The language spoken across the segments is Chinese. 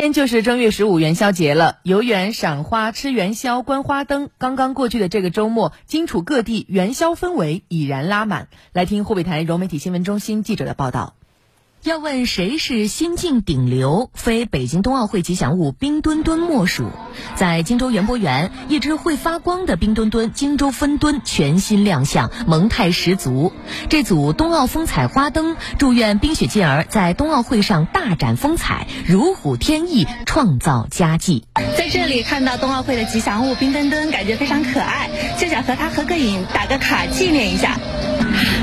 天就是正月十五元宵节了，游园、赏花、吃元宵、观花灯。刚刚过去的这个周末，荆楚各地元宵氛围已然拉满。来听湖北台融媒体新闻中心记者的报道。要问谁是新晋顶流，非北京冬奥会吉祥物冰墩墩莫属。在荆州园博园，一只会发光的冰墩墩荆州分墩全新亮相，萌态十足。这组冬奥风采花灯，祝愿冰雪健儿在冬奥会上大展风采，如虎添翼，创造佳绩。在这里看到冬奥会的吉祥物冰墩墩，感觉非常可爱，就想和它合个影，打个卡纪念一下。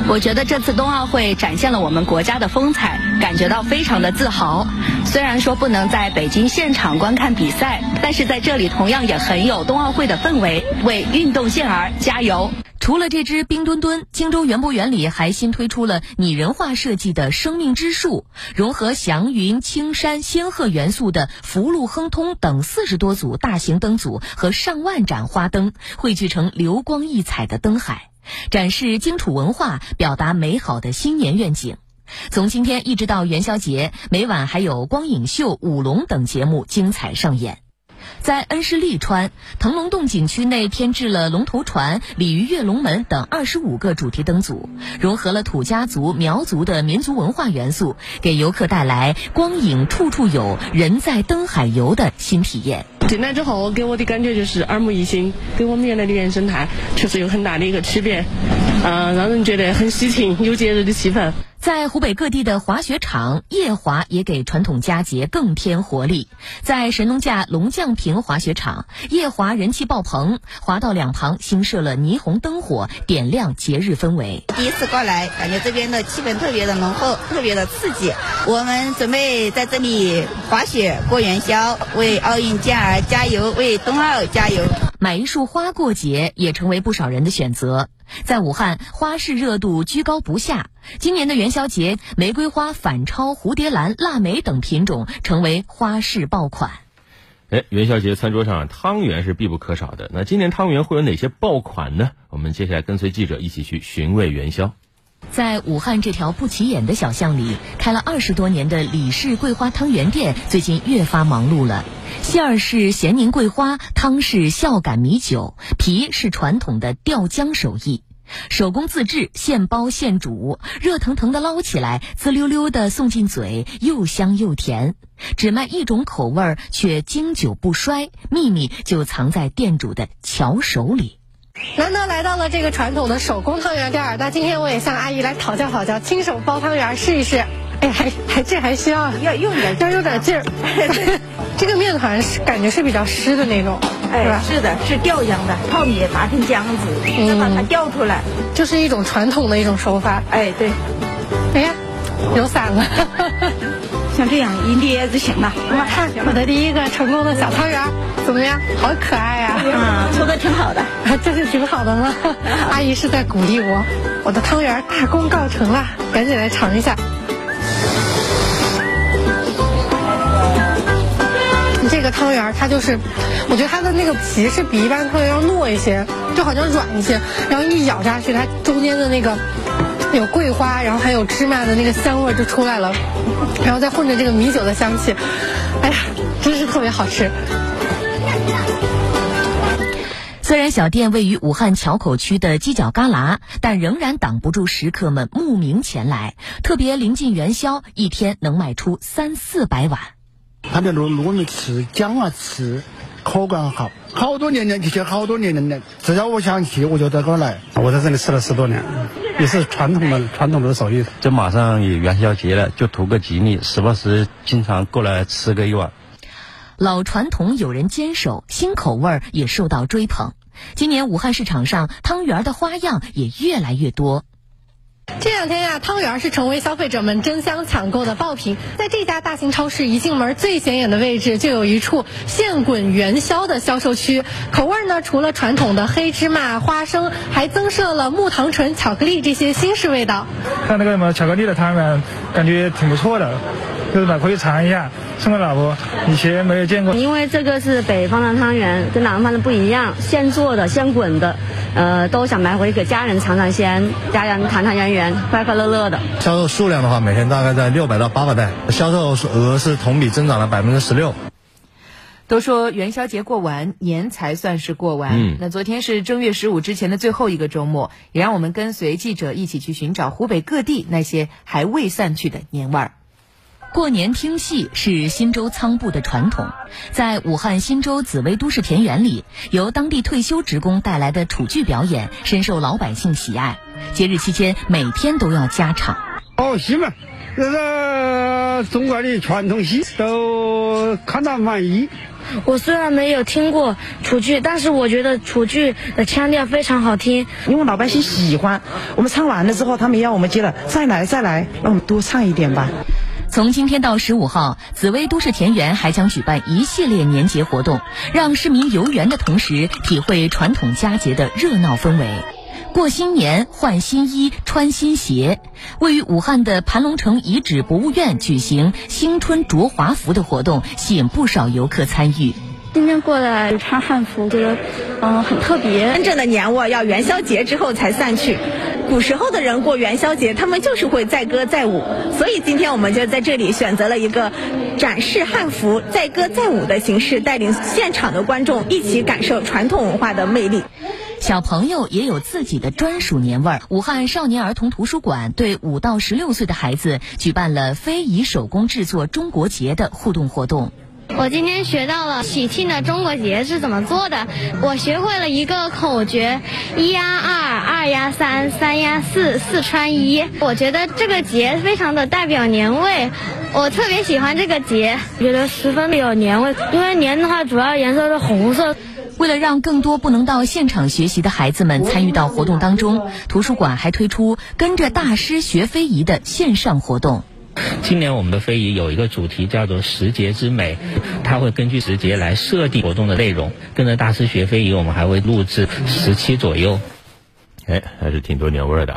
我觉得这次冬奥会展现了我们国家的风采，感觉到非常的自豪。虽然说不能在北京现场观看比赛，但是在这里同样也很有冬奥会的氛围，为运动健儿加油！除了这只冰墩墩，荆州园博园里还新推出了拟人化设计的生命之树，融合祥云、青山、仙鹤元素的福禄亨通等四十多组大型灯组和上万盏花灯，汇聚成流光溢彩的灯海。展示荆楚文化，表达美好的新年愿景。从今天一直到元宵节，每晚还有光影秀、舞龙等节目精彩上演。在恩施利川腾龙洞景区内，添置了龙头船、鲤鱼跃龙门等二十五个主题灯组，融合了土家族、苗族的民族文化元素，给游客带来光影处处有、人在灯海游的新体验。进来之后，给我的感觉就是耳目一新，跟我们原来的原生态确实有很大的一个区别，嗯，让人觉得很喜庆，有节日的气氛。在湖北各地的滑雪场，夜滑也给传统佳节更添活力。在神农架龙降坪滑雪场，夜滑人气爆棚，滑道两旁新设了霓虹灯火，点亮节日氛围。第一次过来，感觉这边的气氛特别的浓厚，特别的刺激。我们准备在这里滑雪过元宵，为奥运健儿加油，为冬奥加油。买一束花过节也成为不少人的选择。在武汉，花市热度居高不下。今年的元宵节，玫瑰花、反超、蝴蝶兰、腊梅等品种成为花市爆款。哎，元宵节餐桌上汤圆是必不可少的。那今年汤圆会有哪些爆款呢？我们接下来跟随记者一起去寻味元宵。在武汉这条不起眼的小巷里，开了二十多年的李氏桂花汤圆店最近越发忙碌了。馅儿是咸宁桂花，汤是孝感米酒，皮是传统的吊浆手艺，手工自制，现包现煮，热腾腾的捞起来，滋溜溜的送进嘴，又香又甜。只卖一种口味儿，却经久不衰，秘密就藏在店主的巧手里。难得来到了这个传统的手工汤圆店儿，那今天我也向阿姨来讨教讨教，亲手包汤圆试一试。哎，还还这还需要 要用点要有点劲儿。这个面团是感觉是比较湿的那种，是吧？是的，是吊浆的，泡米打成浆子，再把它吊出来，就是一种传统的一种手法。哎，对。哎呀，有伞了。像这样一捏就行了。我看我的第一个成功的小汤圆怎么样？好可爱呀！啊，做的挺好的，这就挺好的吗？阿姨是在鼓励我。我的汤圆大功告成了，赶紧来尝一下。这个汤圆它就是，我觉得它的那个皮是比一般汤圆要糯一些，就好像软一些，然后一咬下去，它中间的那个有桂花，然后还有芝麻的那个香味就出来了，然后再混着这个米酒的香气，哎呀，真是特别好吃。虽然小店位于武汉硚口区的犄角旮旯，但仍然挡不住食客们慕名前来。特别临近元宵，一天能卖出三四百碗。它的糯糯米糍、姜啊糍，口感好，好多年年以前好多年年了。只要我想去，我就在这儿来。我在这里吃了十多年，也是传统的传统的手艺。这马上也元宵节了，就图个吉利，时不时经常过来吃个一碗。老传统有人坚守，新口味也受到追捧。今年武汉市场上汤圆的花样也越来越多。这两天呀，汤圆是成为消费者们争相抢购的爆品。在这家大型超市一进门最显眼的位置，就有一处现滚元宵的销售区。口味呢，除了传统的黑芝麻、花生，还增设了木糖醇、巧克力这些新式味道。看那个什么巧克力的汤圆，感觉挺不错的，就是可以尝一下。送给老婆，以前没有见过。因为这个是北方的汤圆，跟南方的不一样，现做的、现滚的，呃，都想买回给家人尝尝鲜，家人团团圆圆、快快乐乐的。销售数量的话，每天大概在六百到八百袋，销售额是同比增长了百分之十六。都说元宵节过完，年才算是过完。嗯，那昨天是正月十五之前的最后一个周末，也让我们跟随记者一起去寻找湖北各地那些还未散去的年味儿。过年听戏是新州仓部的传统，在武汉新州紫薇都市田园里，由当地退休职工带来的楚剧表演深受老百姓喜爱。节日期间，每天都要加场。哦，戏嘛，这个中国的传统戏，都看到满意。我虽然没有听过楚剧，但是我觉得楚剧的腔调非常好听，因为老百姓喜欢。我们唱完了之后，他们要我们接着再来再来，让我们多唱一点吧。从今天到十五号，紫薇都市田园还将举办一系列年节活动，让市民游园的同时体会传统佳节的热闹氛围。过新年换新衣穿新鞋，位于武汉的盘龙城遗址博物院举行新春着华服的活动，吸引不少游客参与。今天过来穿汉服，觉得嗯很特别。真正的年味要元宵节之后才散去。古时候的人过元宵节，他们就是会载歌载舞，所以今天我们就在这里选择了一个展示汉服、载歌载舞的形式，带领现场的观众一起感受传统文化的魅力。小朋友也有自己的专属年味儿。武汉少年儿童图书馆对五到十六岁的孩子举办了非遗手工制作中国结的互动活动。我今天学到了喜庆的中国结是怎么做的，我学会了一个口诀：一压二，二压三，三压四，四穿一。我觉得这个结非常的代表年味，我特别喜欢这个结，觉得十分的有年味。因为年的话，主要颜色是红色。为了让更多不能到现场学习的孩子们参与到活动当中，图书馆还推出跟着大师学非遗的线上活动。今年我们的非遗有一个主题叫做“时节之美”，它会根据时节来设定活动的内容。跟着大师学非遗，我们还会录制十期左右。哎，还是挺多年味儿的。